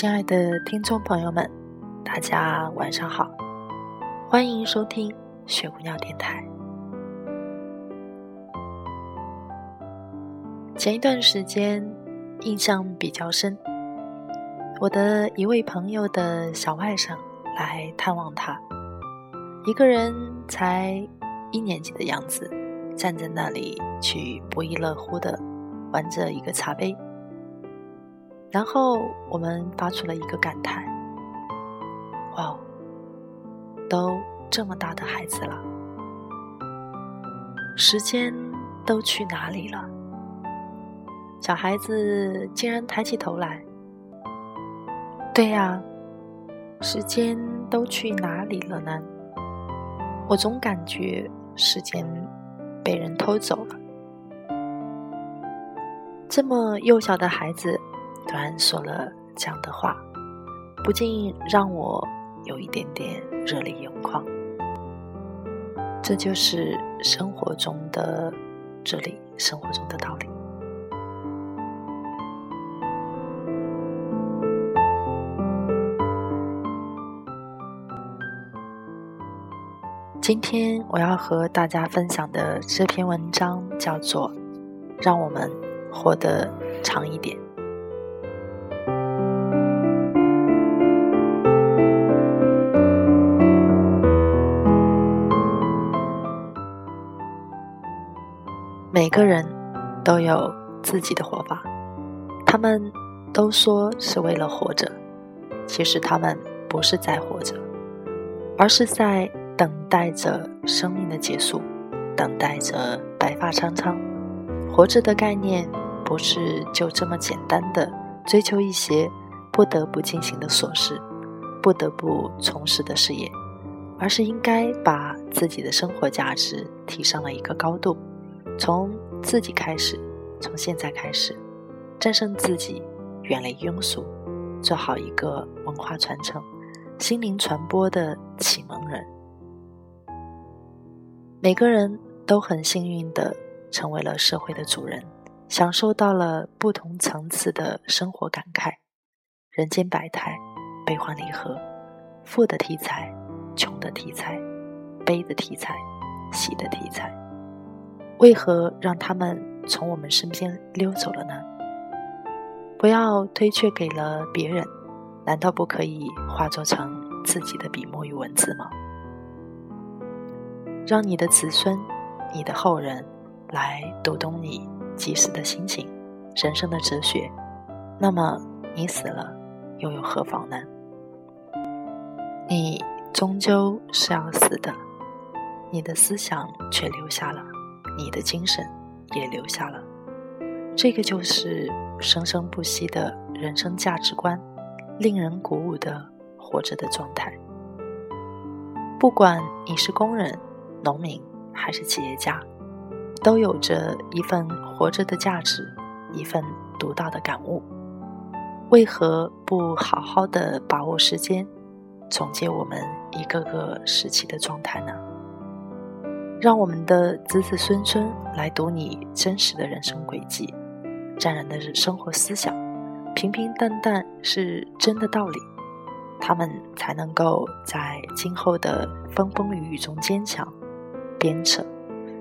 亲爱的听众朋友们，大家晚上好，欢迎收听雪姑娘电台。前一段时间印象比较深，我的一位朋友的小外甥来探望他，一个人才一年级的样子，站在那里去不亦乐乎的玩着一个茶杯。然后我们发出了一个感叹：“哇哦，都这么大的孩子了，时间都去哪里了？”小孩子竟然抬起头来：“对呀，时间都去哪里了呢？我总感觉时间被人偷走了。”这么幼小的孩子。突然说了这样的话，不禁让我有一点点热泪盈眶。这就是生活中的这里，生活中的道理。今天我要和大家分享的这篇文章叫做《让我们活得长一点》。每个人都有自己的活法，他们都说是为了活着，其实他们不是在活着，而是在等待着生命的结束，等待着白发苍苍。活着的概念不是就这么简单的追求一些不得不进行的琐事，不得不从事的事业，而是应该把自己的生活价值提上了一个高度。从自己开始，从现在开始，战胜自己，远离庸俗，做好一个文化传承、心灵传播的启蒙人。每个人都很幸运的成为了社会的主人，享受到了不同层次的生活感慨。人间百态，悲欢离合，富的题材，穷的题材，悲的题材，喜的题材。为何让他们从我们身边溜走了呢？不要推却给了别人，难道不可以化作成自己的笔墨与文字吗？让你的子孙、你的后人来读懂你即时的心情、人生的哲学，那么你死了又有何妨呢？你终究是要死的，你的思想却留下了。你的精神也留下了，这个就是生生不息的人生价值观，令人鼓舞的活着的状态。不管你是工人、农民还是企业家，都有着一份活着的价值，一份独到的感悟。为何不好好的把握时间，总结我们一个个时期的状态呢？让我们的子子孙孙来读你真实的人生轨迹，沾染的是生活思想，平平淡淡是真的道理，他们才能够在今后的风风雨雨中坚强、鞭策，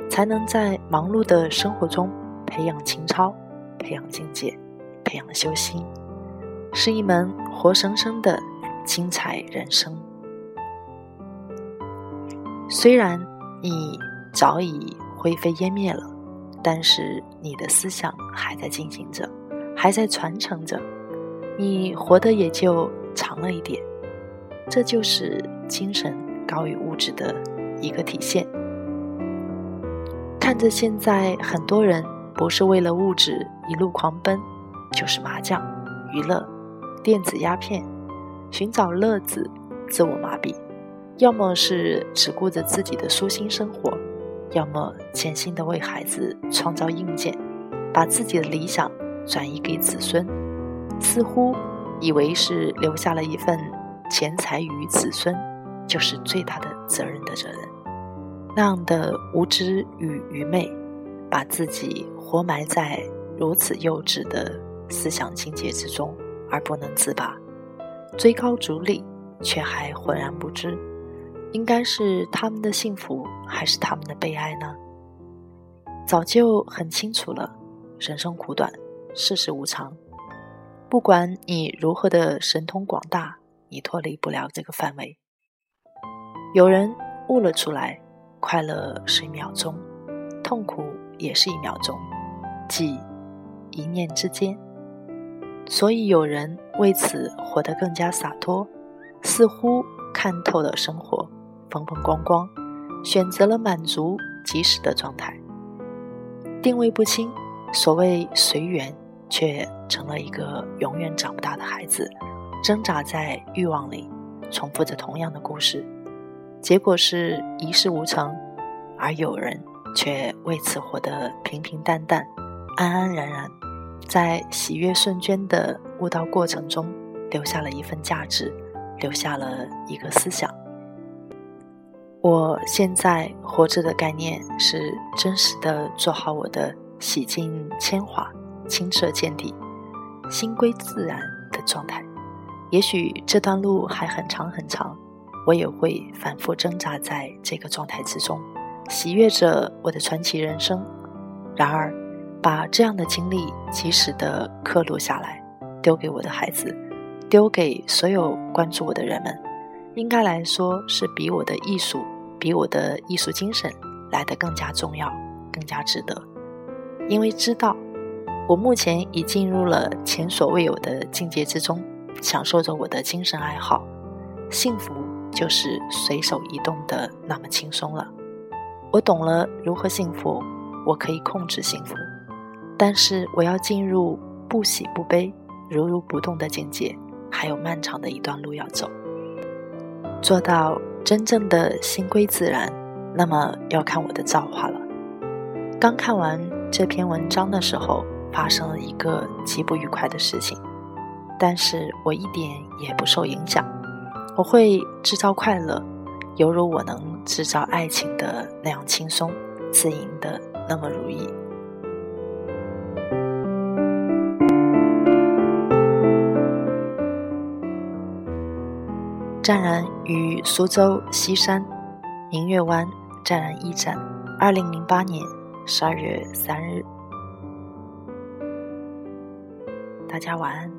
才能在忙碌的生活中培养情操、培养境界、培养修心，是一门活生生的精彩人生。虽然。你早已灰飞烟灭了，但是你的思想还在进行着，还在传承着，你活得也就长了一点。这就是精神高于物质的一个体现。看着现在很多人不是为了物质一路狂奔，就是麻将、娱乐、电子鸦片，寻找乐子、自我麻痹，要么是只顾着自己的舒心生活，要么潜心的为孩子创造硬件，把自己的理想转移给子孙，似乎以为是留下了一份钱财与子孙，就是最大的责任的责任。那样的无知与愚昧，把自己活埋在如此幼稚的思想境界之中而不能自拔，追高逐利却还浑然不知，应该是他们的幸福还是他们的悲哀呢？早就很清楚了，人生苦短，世事无常，不管你如何的神通广大，你脱离不了这个范围。有人悟了出来。快乐是一秒钟，痛苦也是一秒钟，即一念之间。所以有人为此活得更加洒脱，似乎看透了生活，风风光光，选择了满足即时的状态。定位不清，所谓随缘，却成了一个永远长不大的孩子，挣扎在欲望里，重复着同样的故事。结果是一事无成，而有人却为此活得平平淡淡、安安然然，在喜悦瞬间的悟道过程中，留下了一份价值，留下了一个思想。我现在活着的概念是真实的做好我的洗净铅华、清澈见底、心归自然的状态。也许这段路还很长很长。我也会反复挣扎在这个状态之中，喜悦着我的传奇人生。然而，把这样的经历及时的刻录下来，丢给我的孩子，丢给所有关注我的人们，应该来说是比我的艺术，比我的艺术精神来得更加重要，更加值得。因为知道，我目前已进入了前所未有的境界之中，享受着我的精神爱好，幸福。就是随手移动的那么轻松了。我懂了如何幸福，我可以控制幸福，但是我要进入不喜不悲、如如不动的境界，还有漫长的一段路要走。做到真正的心归自然，那么要看我的造化了。刚看完这篇文章的时候，发生了一个极不愉快的事情，但是我一点也不受影响。我会制造快乐，犹如我能制造爱情的那样轻松、自营的那么如意。湛然于苏州西山明月湾湛然驿站，二零零八年十二月三日。大家晚安。